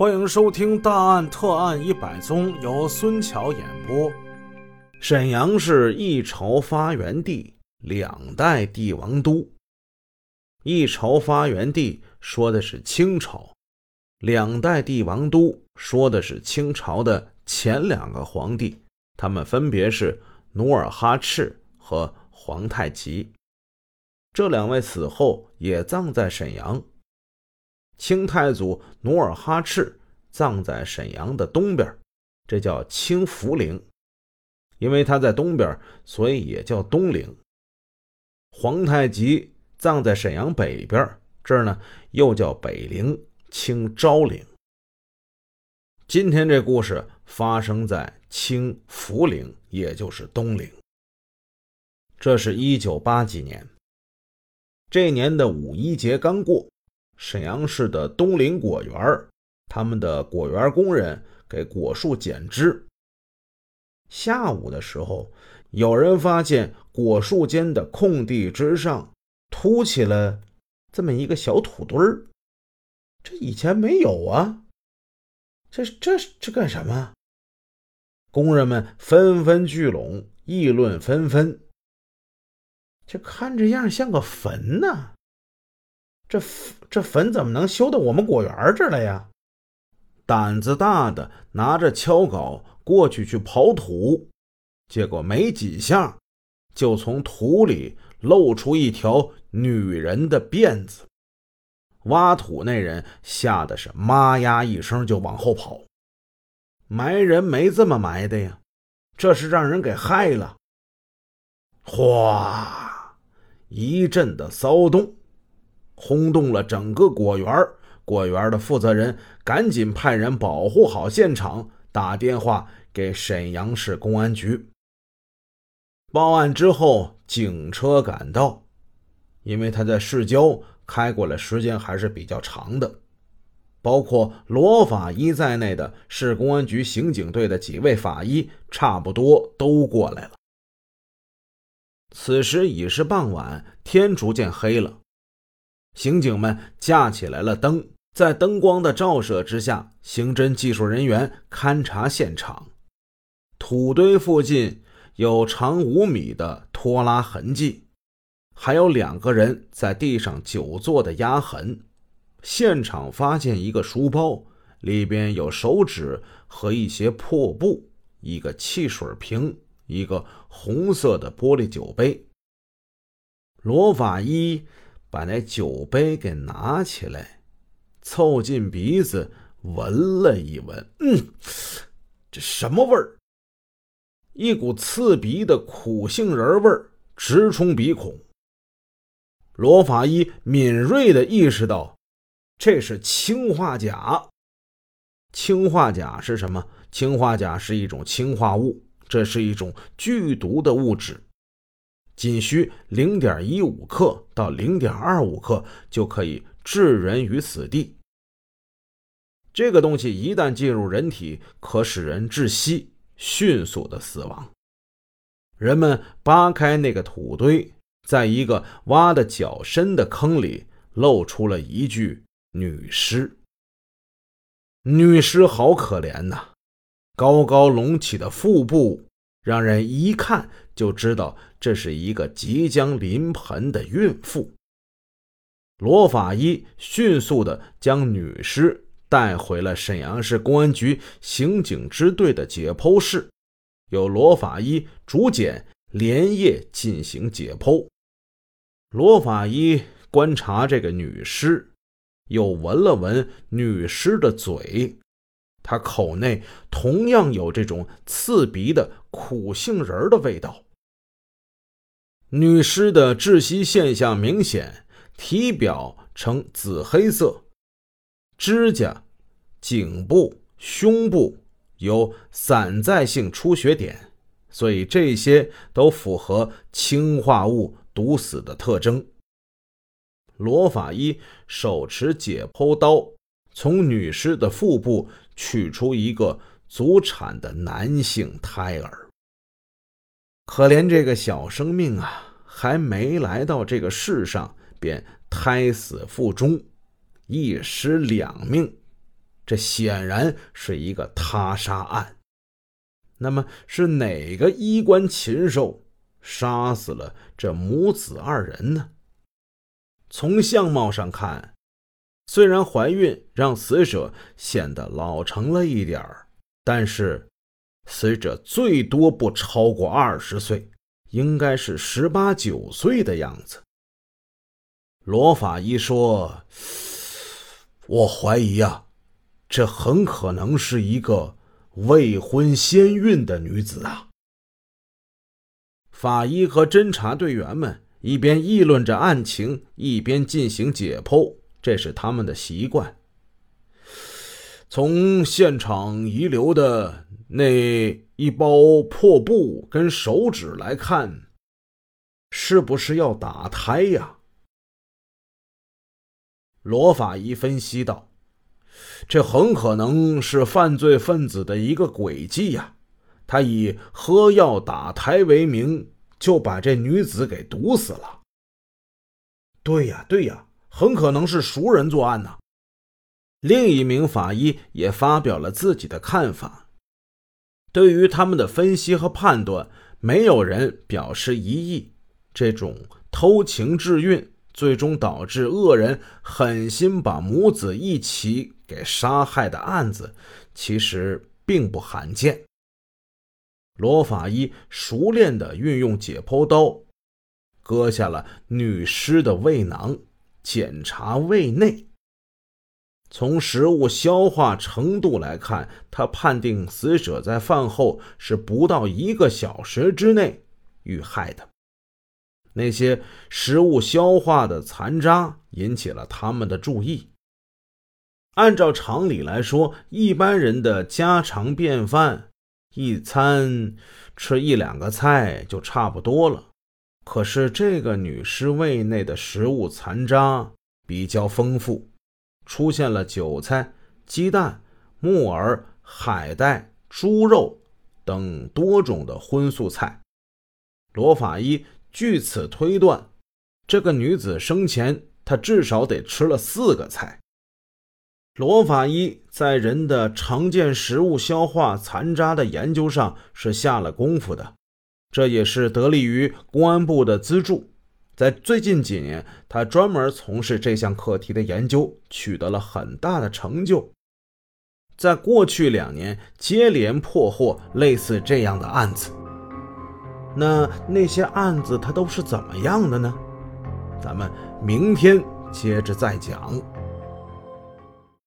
欢迎收听《大案特案一百宗》，由孙桥演播。沈阳是一朝发源地，两代帝王都。一朝发源地说的是清朝，两代帝王都说的是清朝的前两个皇帝，他们分别是努尔哈赤和皇太极。这两位死后也葬在沈阳。清太祖努尔哈赤葬在沈阳的东边，这叫清福陵。因为他在东边，所以也叫东陵。皇太极葬在沈阳北边，这儿呢又叫北陵，清昭陵。今天这故事发生在清福陵，也就是东陵。这是一九八几年，这年的五一节刚过。沈阳市的东林果园，他们的果园工人给果树剪枝。下午的时候，有人发现果树间的空地之上凸起了这么一个小土堆儿，这以前没有啊！这这这干什么？工人们纷纷聚拢，议论纷纷。这看这样像个坟呢。这这坟怎么能修到我们果园这儿来呀？胆子大的拿着锹镐过去去刨土，结果没几下，就从土里露出一条女人的辫子。挖土那人吓得是妈呀一声就往后跑。埋人没这么埋的呀，这是让人给害了。哗，一阵的骚动。轰动了整个果园，果园的负责人赶紧派人保护好现场，打电话给沈阳市公安局报案。之后，警车赶到，因为他在市郊开过来时间还是比较长的，包括罗法医在内的市公安局刑警队的几位法医差不多都过来了。此时已是傍晚，天逐渐黑了。刑警们架起来了灯，在灯光的照射之下，刑侦技术人员勘察现场。土堆附近有长五米的拖拉痕迹，还有两个人在地上久坐的压痕。现场发现一个书包，里边有手纸和一些破布，一个汽水瓶，一个红色的玻璃酒杯。罗法医。把那酒杯给拿起来，凑近鼻子闻了一闻，嗯，这什么味儿？一股刺鼻的苦杏仁味儿直冲鼻孔。罗法医敏锐的意识到，这是氰化钾。氰化钾是什么？氰化钾是一种氰化物，这是一种剧毒的物质。仅需零点一五克到零点二五克就可以置人于死地。这个东西一旦进入人体，可使人窒息，迅速的死亡。人们扒开那个土堆，在一个挖的较深的坑里，露出了一具女尸。女尸好可怜呐，高高隆起的腹部。让人一看就知道这是一个即将临盆的孕妇。罗法医迅速的将女尸带回了沈阳市公安局刑警支队的解剖室，由罗法医主检，连夜进行解剖。罗法医观察这个女尸，又闻了闻女尸的嘴。他口内同样有这种刺鼻的苦杏仁的味道。女尸的窒息现象明显，体表呈紫黑色，指甲、颈部、胸部有散在性出血点，所以这些都符合氰化物毒死的特征。罗法医手持解剖刀，从女尸的腹部。取出一个足产的男性胎儿，可怜这个小生命啊，还没来到这个世上，便胎死腹中，一尸两命，这显然是一个他杀案。那么是哪个衣冠禽兽杀死了这母子二人呢？从相貌上看，虽然怀孕让死者显得老成了一点儿，但是死者最多不超过二十岁，应该是十八九岁的样子。罗法医说：“我怀疑呀，这很可能是一个。”未婚先孕的女子啊！法医和侦查队员们一边议论着案情，一边进行解剖，这是他们的习惯。从现场遗留的那一包破布跟手指来看，是不是要打胎呀？罗法医分析道。这很可能是犯罪分子的一个诡计呀！他以喝药打胎为名，就把这女子给毒死了。对呀，对呀，很可能是熟人作案呢。另一名法医也发表了自己的看法。对于他们的分析和判断，没有人表示异议。这种偷情致孕，最终导致恶人狠心把母子一起。给杀害的案子其实并不罕见。罗法医熟练地运用解剖刀，割下了女尸的胃囊，检查胃内。从食物消化程度来看，他判定死者在饭后是不到一个小时之内遇害的。那些食物消化的残渣引起了他们的注意。按照常理来说，一般人的家常便饭，一餐吃一两个菜就差不多了。可是这个女尸胃内的食物残渣比较丰富，出现了韭菜、鸡蛋、木耳、海带、猪肉等多种的荤素菜。罗法医据此推断，这个女子生前她至少得吃了四个菜。罗法医在人的常见食物消化残渣的研究上是下了功夫的，这也是得力于公安部的资助。在最近几年，他专门从事这项课题的研究，取得了很大的成就。在过去两年，接连破获类似这样的案子。那那些案子它都是怎么样的呢？咱们明天接着再讲。